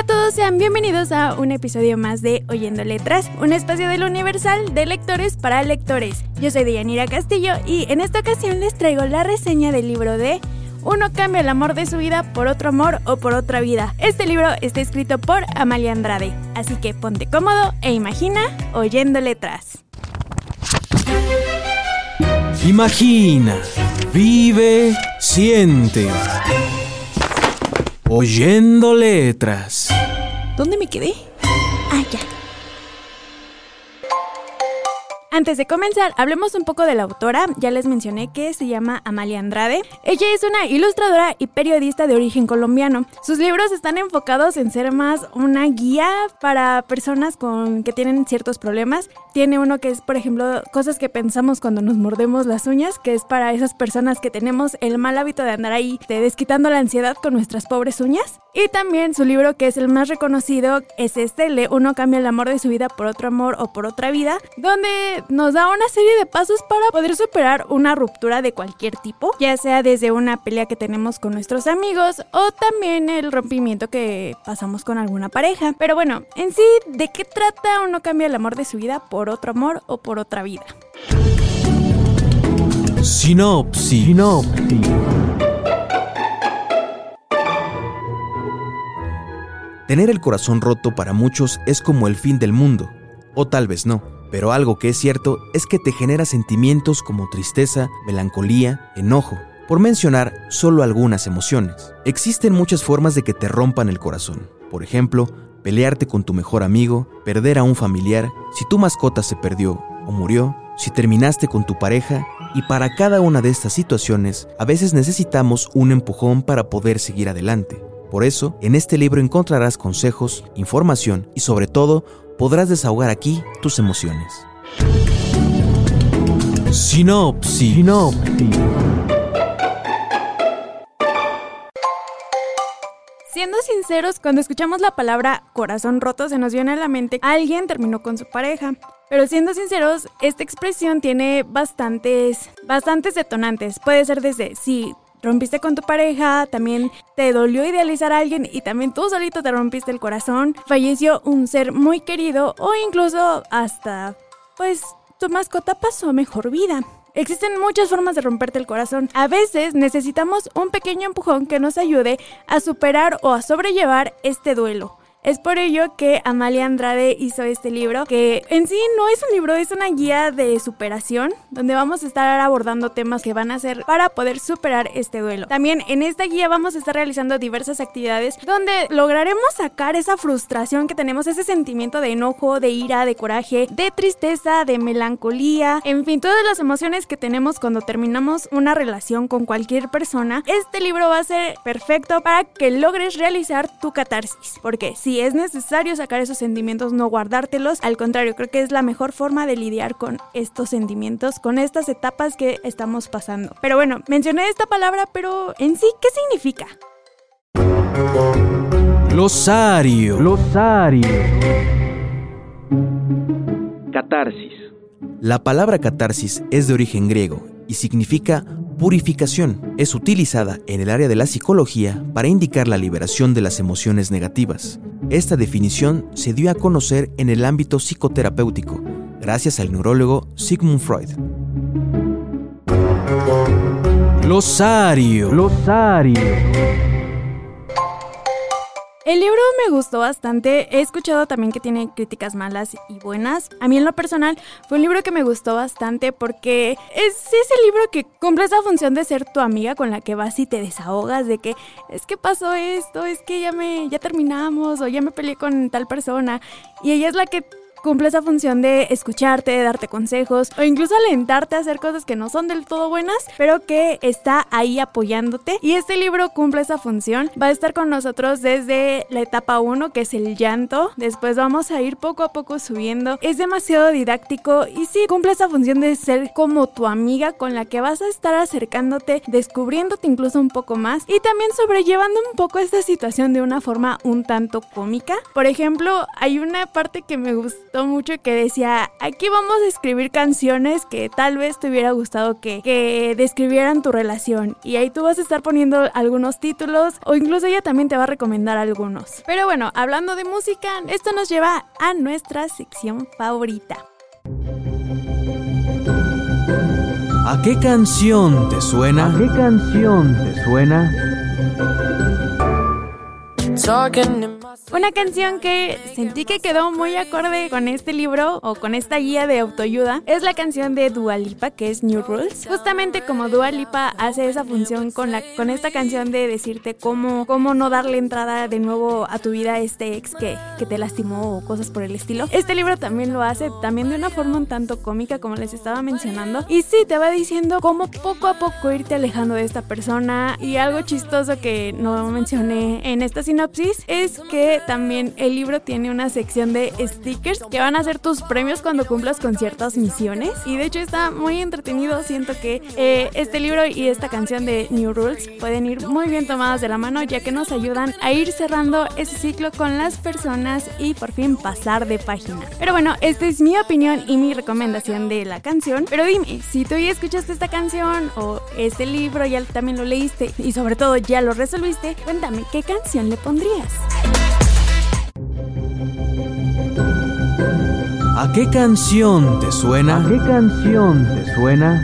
Hola a todos, sean bienvenidos a un episodio más de Oyendo Letras, un espacio del Universal de lectores para lectores. Yo soy Deyanira Castillo y en esta ocasión les traigo la reseña del libro de Uno cambia el amor de su vida por otro amor o por otra vida. Este libro está escrito por Amalia Andrade, así que ponte cómodo e imagina Oyendo Letras. Imagina, vive, siente. Oyendo letras. ¿Dónde me quedé? Ah, ya. Antes de comenzar, hablemos un poco de la autora. Ya les mencioné que se llama Amalia Andrade. Ella es una ilustradora y periodista de origen colombiano. Sus libros están enfocados en ser más una guía para personas con que tienen ciertos problemas. Tiene uno que es, por ejemplo, cosas que pensamos cuando nos mordemos las uñas, que es para esas personas que tenemos el mal hábito de andar ahí te desquitando la ansiedad con nuestras pobres uñas. Y también su libro que es el más reconocido es este, Le Uno cambia el amor de su vida por otro amor o por otra vida, donde nos da una serie de pasos para poder superar una ruptura de cualquier tipo, ya sea desde una pelea que tenemos con nuestros amigos o también el rompimiento que pasamos con alguna pareja. Pero bueno, en sí, ¿de qué trata Uno cambia el amor de su vida por otro amor o por otra vida? Sinopsis. Sinopsis. Tener el corazón roto para muchos es como el fin del mundo, o tal vez no, pero algo que es cierto es que te genera sentimientos como tristeza, melancolía, enojo, por mencionar solo algunas emociones. Existen muchas formas de que te rompan el corazón, por ejemplo, pelearte con tu mejor amigo, perder a un familiar, si tu mascota se perdió o murió, si terminaste con tu pareja, y para cada una de estas situaciones a veces necesitamos un empujón para poder seguir adelante. Por eso, en este libro encontrarás consejos, información y sobre todo, podrás desahogar aquí tus emociones. Sinopsis. Sinopsis. Siendo sinceros, cuando escuchamos la palabra corazón roto se nos viene a la mente alguien terminó con su pareja. Pero siendo sinceros, esta expresión tiene bastantes, bastantes detonantes. Puede ser desde si rompiste con tu pareja, también te dolió idealizar a alguien y también tú solito te rompiste el corazón, falleció un ser muy querido o incluso hasta, pues, tu mascota pasó mejor vida. Existen muchas formas de romperte el corazón. A veces necesitamos un pequeño empujón que nos ayude a superar o a sobrellevar este duelo. Es por ello que Amalia Andrade hizo este libro, que en sí no es un libro, es una guía de superación, donde vamos a estar abordando temas que van a ser para poder superar este duelo. También en esta guía vamos a estar realizando diversas actividades donde lograremos sacar esa frustración que tenemos, ese sentimiento de enojo, de ira, de coraje, de tristeza, de melancolía, en fin, todas las emociones que tenemos cuando terminamos una relación con cualquier persona. Este libro va a ser perfecto para que logres realizar tu catarsis, porque si es necesario sacar esos sentimientos, no guardártelos. Al contrario, creo que es la mejor forma de lidiar con estos sentimientos, con estas etapas que estamos pasando. Pero bueno, mencioné esta palabra, pero en sí, ¿qué significa? Glosario. Glosario. Catarsis. La palabra catarsis es de origen griego y significa purificación. Es utilizada en el área de la psicología para indicar la liberación de las emociones negativas. Esta definición se dio a conocer en el ámbito psicoterapéutico, gracias al neurólogo Sigmund Freud. Glosario. Glosario. El libro me gustó bastante. He escuchado también que tiene críticas malas y buenas. A mí en lo personal fue un libro que me gustó bastante porque es ese libro que cumple esa función de ser tu amiga con la que vas y te desahogas de que es que pasó esto, es que ya me ya terminamos o ya me peleé con tal persona y ella es la que cumple esa función de escucharte, de darte consejos o incluso alentarte a hacer cosas que no son del todo buenas, pero que está ahí apoyándote. Y este libro cumple esa función. Va a estar con nosotros desde la etapa 1, que es el llanto. Después vamos a ir poco a poco subiendo. Es demasiado didáctico y sí cumple esa función de ser como tu amiga con la que vas a estar acercándote, descubriéndote incluso un poco más y también sobrellevando un poco esta situación de una forma un tanto cómica. Por ejemplo, hay una parte que me gustó mucho que decía, aquí vamos a escribir canciones que tal vez te hubiera gustado que, que describieran tu relación y ahí tú vas a estar poniendo algunos títulos o incluso ella también te va a recomendar algunos. Pero bueno, hablando de música, esto nos lleva a nuestra sección favorita. ¿A qué canción te suena? ¿A qué canción te suena? Una canción que sentí que quedó muy acorde con este libro o con esta guía de autoayuda es la canción de Dua Lipa que es New Rules. Justamente como Dua Lipa hace esa función con, la, con esta canción de decirte cómo, cómo no darle entrada de nuevo a tu vida a este ex que, que te lastimó o cosas por el estilo. Este libro también lo hace, también de una forma un tanto cómica como les estaba mencionando. Y sí, te va diciendo cómo poco a poco irte alejando de esta persona. Y algo chistoso que no mencioné en esta sinopsis es también el libro tiene una sección de stickers que van a ser tus premios cuando cumplas con ciertas misiones. Y de hecho está muy entretenido. Siento que eh, este libro y esta canción de New Rules pueden ir muy bien tomadas de la mano ya que nos ayudan a ir cerrando ese ciclo con las personas y por fin pasar de página. Pero bueno, esta es mi opinión y mi recomendación de la canción. Pero dime, si tú ya escuchaste esta canción o este libro ya también lo leíste y sobre todo ya lo resolviste, cuéntame, ¿qué canción le pondrías? ¿A qué canción te suena? ¿A qué canción te suena?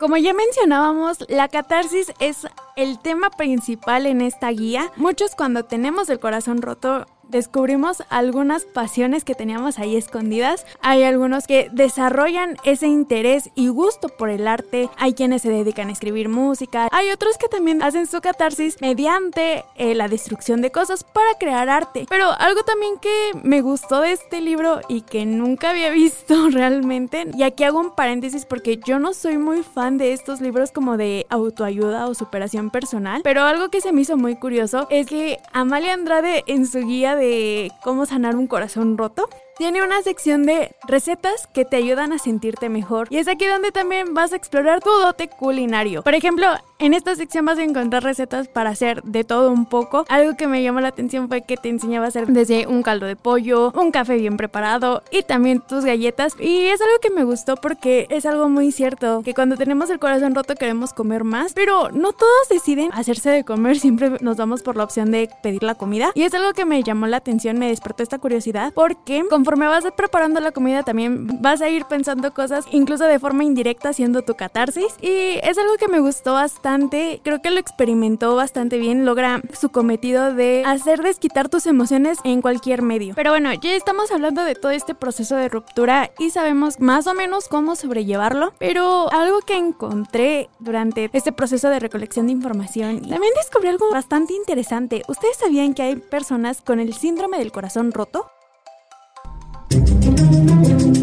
Como ya mencionábamos, la catarsis es el tema principal en esta guía. Muchos cuando tenemos el corazón roto descubrimos algunas pasiones que teníamos ahí escondidas. Hay algunos que desarrollan ese interés y gusto por el arte. Hay quienes se dedican a escribir música. Hay otros que también hacen su catarsis mediante eh, la destrucción de cosas para crear arte. Pero algo también que me gustó de este libro y que nunca había visto realmente, y aquí hago un paréntesis porque yo no soy muy fan de estos libros como de autoayuda o superación personal, pero algo que se me hizo muy curioso es que Amalia Andrade en su guía de cómo sanar un corazón roto, tiene una sección de recetas que te ayudan a sentirte mejor. Y es aquí donde también vas a explorar tu dote culinario. Por ejemplo, en esta sección vas a encontrar recetas para hacer de todo un poco. Algo que me llamó la atención fue que te enseñaba a hacer desde un caldo de pollo, un café bien preparado y también tus galletas. Y es algo que me gustó porque es algo muy cierto, que cuando tenemos el corazón roto queremos comer más, pero no todos deciden hacerse de comer, siempre nos vamos por la opción de pedir la comida. Y es algo que me llamó la atención, me despertó esta curiosidad porque conforme vas preparando la comida también vas a ir pensando cosas incluso de forma indirecta haciendo tu catarsis y es algo que me gustó bastante, creo que lo experimentó bastante bien, logra su cometido de hacer desquitar tus emociones en cualquier medio. Pero bueno, ya estamos hablando de todo este proceso de ruptura y sabemos más o menos cómo sobrellevarlo, pero algo que encontré durante este proceso de recolección de información, también descubrí algo bastante interesante. ¿Ustedes sabían que hay personas con el síndrome del corazón roto?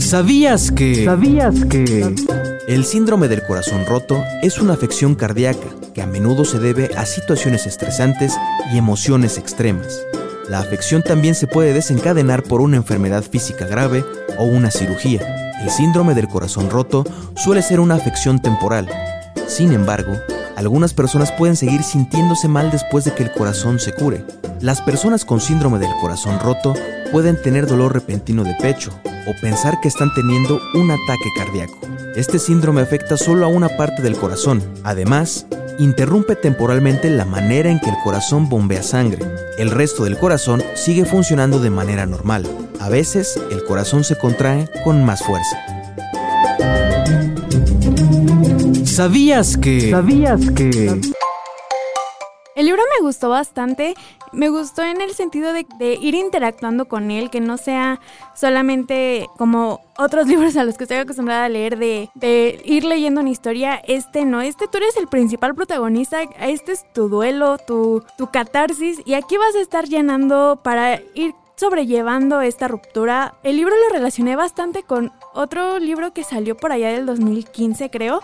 ¿Sabías que... ¿Sabías que... El síndrome del corazón roto es una afección cardíaca que a menudo se debe a situaciones estresantes y emociones extremas. La afección también se puede desencadenar por una enfermedad física grave o una cirugía. El síndrome del corazón roto suele ser una afección temporal. Sin embargo, algunas personas pueden seguir sintiéndose mal después de que el corazón se cure. Las personas con síndrome del corazón roto pueden tener dolor repentino de pecho o pensar que están teniendo un ataque cardíaco. Este síndrome afecta solo a una parte del corazón. Además, interrumpe temporalmente la manera en que el corazón bombea sangre. El resto del corazón sigue funcionando de manera normal. A veces, el corazón se contrae con más fuerza. ¿Sabías que... ¿Sabías que... El libro me gustó bastante. me gustó en el sentido de, de ir interactuando con él, que no sea solamente como otros libros a los que estoy acostumbrada a leer de, de, ir leyendo una historia. Este no, este tú eres el principal protagonista, este es tu duelo, tu, tu catarsis y aquí vas a estar llenando para ir sobrellevando esta ruptura. El libro lo relacioné bastante con otro libro que salió por allá del 2015 creo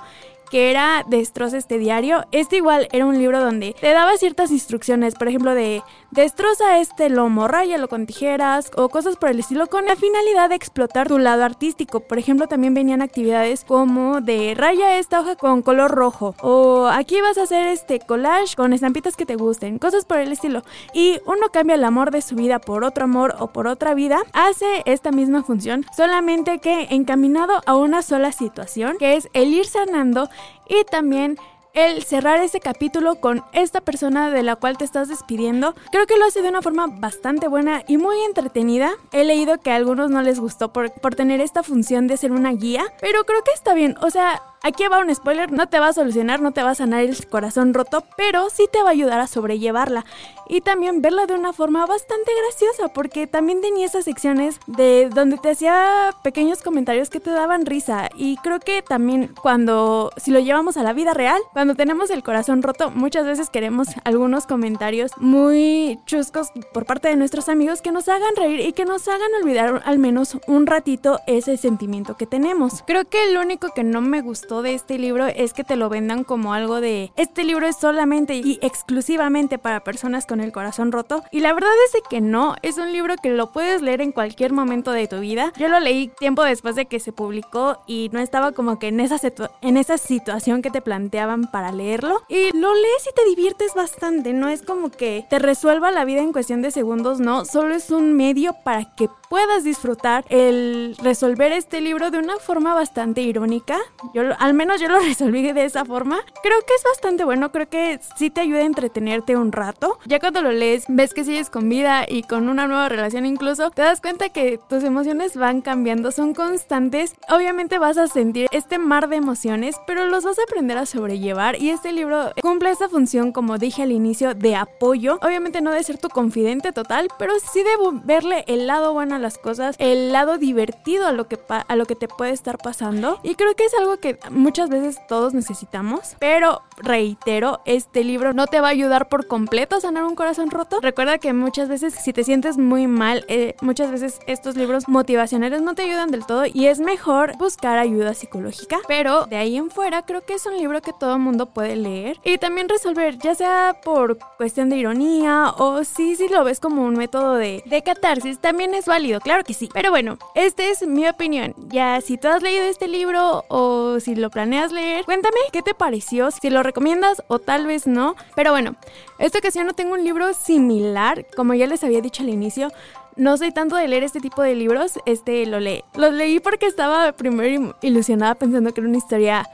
que era Destroza este diario. Este igual era un libro donde te daba ciertas instrucciones, por ejemplo, de destroza este lomo, ráyalo con tijeras o cosas por el estilo, con la finalidad de explotar tu lado artístico. Por ejemplo, también venían actividades como de raya esta hoja con color rojo o aquí vas a hacer este collage con estampitas que te gusten, cosas por el estilo. Y uno cambia el amor de su vida por otro amor o por otra vida, hace esta misma función, solamente que encaminado a una sola situación, que es el ir sanando y también el cerrar ese capítulo con esta persona de la cual te estás despidiendo. Creo que lo hace de una forma bastante buena y muy entretenida. He leído que a algunos no les gustó por, por tener esta función de ser una guía, pero creo que está bien. O sea, Aquí va un spoiler, no te va a solucionar, no te va a sanar el corazón roto, pero sí te va a ayudar a sobrellevarla y también verla de una forma bastante graciosa, porque también tenía esas secciones de donde te hacía pequeños comentarios que te daban risa y creo que también cuando si lo llevamos a la vida real, cuando tenemos el corazón roto, muchas veces queremos algunos comentarios muy chuscos por parte de nuestros amigos que nos hagan reír y que nos hagan olvidar al menos un ratito ese sentimiento que tenemos. Creo que lo único que no me gustó de este libro es que te lo vendan como algo de este libro es solamente y exclusivamente para personas con el corazón roto. Y la verdad es que no, es un libro que lo puedes leer en cualquier momento de tu vida. Yo lo leí tiempo después de que se publicó y no estaba como que en esa, en esa situación que te planteaban para leerlo. Y lo lees y te diviertes bastante, no es como que te resuelva la vida en cuestión de segundos, no, solo es un medio para que puedas disfrutar el resolver este libro de una forma bastante irónica. Yo al menos yo lo resolví de esa forma. Creo que es bastante bueno, creo que sí te ayuda a entretenerte un rato. Ya cuando lo lees, ves que sigues con vida y con una nueva relación incluso, te das cuenta que tus emociones van cambiando, son constantes. Obviamente vas a sentir este mar de emociones, pero los vas a aprender a sobrellevar y este libro cumple esa función, como dije al inicio, de apoyo. Obviamente no de ser tu confidente total, pero sí de verle el lado bueno a las cosas, el lado divertido a lo que, a lo que te puede estar pasando. Y creo que es algo que muchas veces todos necesitamos, pero reitero, este libro no te va a ayudar por completo a sanar un corazón roto. Recuerda que muchas veces si te sientes muy mal, eh, muchas veces estos libros motivacionales no te ayudan del todo y es mejor buscar ayuda psicológica, pero de ahí en fuera creo que es un libro que todo mundo puede leer y también resolver, ya sea por cuestión de ironía o si, si lo ves como un método de, de catarsis, también es válido, claro que sí. Pero bueno, esta es mi opinión. Ya si tú has leído este libro o si lo planeas leer, cuéntame qué te pareció, si lo recomiendas o tal vez no. Pero bueno, esta ocasión no tengo un libro similar, como ya les había dicho al inicio. No soy tanto de leer este tipo de libros, este lo leí. Lo leí porque estaba primero ilusionada pensando que era una historia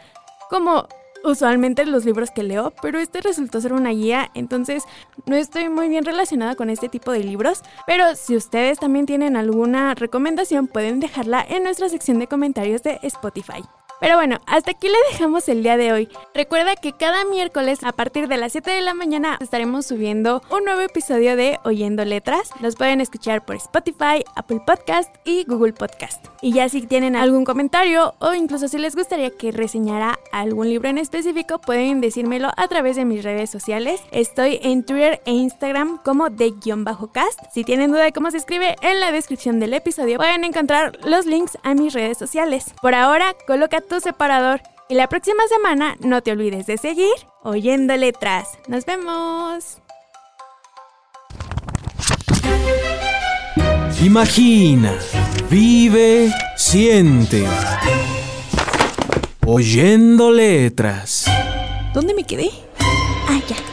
como usualmente los libros que leo, pero este resultó ser una guía, entonces no estoy muy bien relacionada con este tipo de libros, pero si ustedes también tienen alguna recomendación pueden dejarla en nuestra sección de comentarios de Spotify. Pero bueno, hasta aquí le dejamos el día de hoy. Recuerda que cada miércoles a partir de las 7 de la mañana estaremos subiendo un nuevo episodio de Oyendo Letras. Los pueden escuchar por Spotify, Apple Podcast y Google Podcast. Y ya si tienen algún comentario o incluso si les gustaría que reseñara algún libro en específico, pueden decírmelo a través de mis redes sociales. Estoy en Twitter e Instagram como de-cast. Si tienen duda de cómo se escribe, en la descripción del episodio pueden encontrar los links a mis redes sociales. Por ahora, coloca tu separador y la próxima semana no te olvides de seguir oyendo letras. Nos vemos. Imagina, vive, siente. Oyendo letras. ¿Dónde me quedé? Ah, ya.